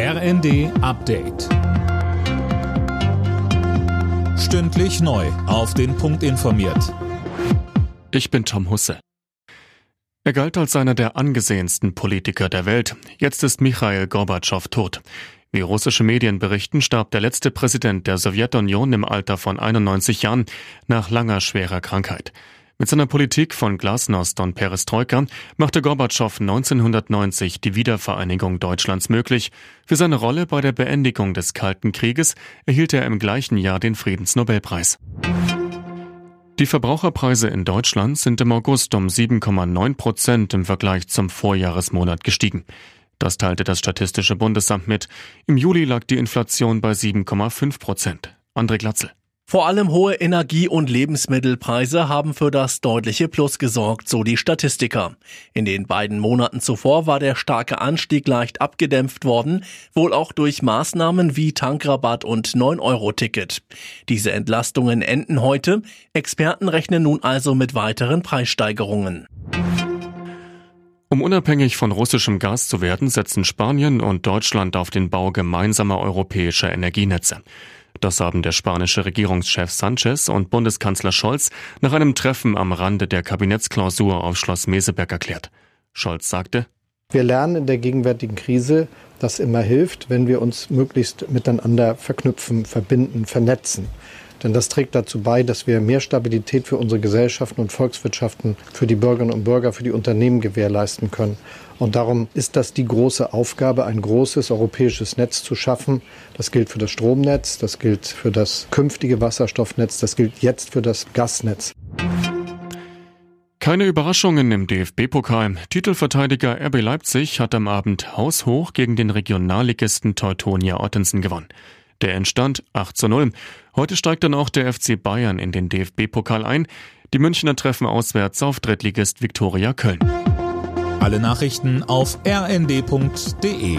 RND Update. Stündlich neu. Auf den Punkt informiert. Ich bin Tom Husse. Er galt als einer der angesehensten Politiker der Welt. Jetzt ist Michail Gorbatschow tot. Wie russische Medien berichten, starb der letzte Präsident der Sowjetunion im Alter von 91 Jahren nach langer schwerer Krankheit. Mit seiner Politik von Glasnost und Perestroika machte Gorbatschow 1990 die Wiedervereinigung Deutschlands möglich. Für seine Rolle bei der Beendigung des Kalten Krieges erhielt er im gleichen Jahr den Friedensnobelpreis. Die Verbraucherpreise in Deutschland sind im August um 7,9 Prozent im Vergleich zum Vorjahresmonat gestiegen. Das teilte das Statistische Bundesamt mit. Im Juli lag die Inflation bei 7,5 Prozent. André Glatzel. Vor allem hohe Energie- und Lebensmittelpreise haben für das deutliche Plus gesorgt, so die Statistiker. In den beiden Monaten zuvor war der starke Anstieg leicht abgedämpft worden, wohl auch durch Maßnahmen wie Tankrabatt und 9-Euro-Ticket. Diese Entlastungen enden heute. Experten rechnen nun also mit weiteren Preissteigerungen. Um unabhängig von russischem Gas zu werden, setzen Spanien und Deutschland auf den Bau gemeinsamer europäischer Energienetze. Das haben der spanische Regierungschef Sanchez und Bundeskanzler Scholz nach einem Treffen am Rande der Kabinettsklausur auf Schloss Meseberg erklärt. Scholz sagte, wir lernen in der gegenwärtigen Krise, dass immer hilft, wenn wir uns möglichst miteinander verknüpfen, verbinden, vernetzen. Denn das trägt dazu bei, dass wir mehr Stabilität für unsere Gesellschaften und Volkswirtschaften, für die Bürgerinnen und Bürger, für die Unternehmen gewährleisten können. Und darum ist das die große Aufgabe, ein großes europäisches Netz zu schaffen. Das gilt für das Stromnetz, das gilt für das künftige Wasserstoffnetz, das gilt jetzt für das Gasnetz. Keine Überraschungen im DFB-Pokal. Titelverteidiger RB Leipzig hat am Abend haushoch gegen den Regionalligisten Teutonia Ottensen gewonnen. Der Endstand 8 zu 0. Heute steigt dann auch der FC Bayern in den DFB-Pokal ein. Die Münchner treffen auswärts auf Drittligist Viktoria Köln. Alle Nachrichten auf rnd.de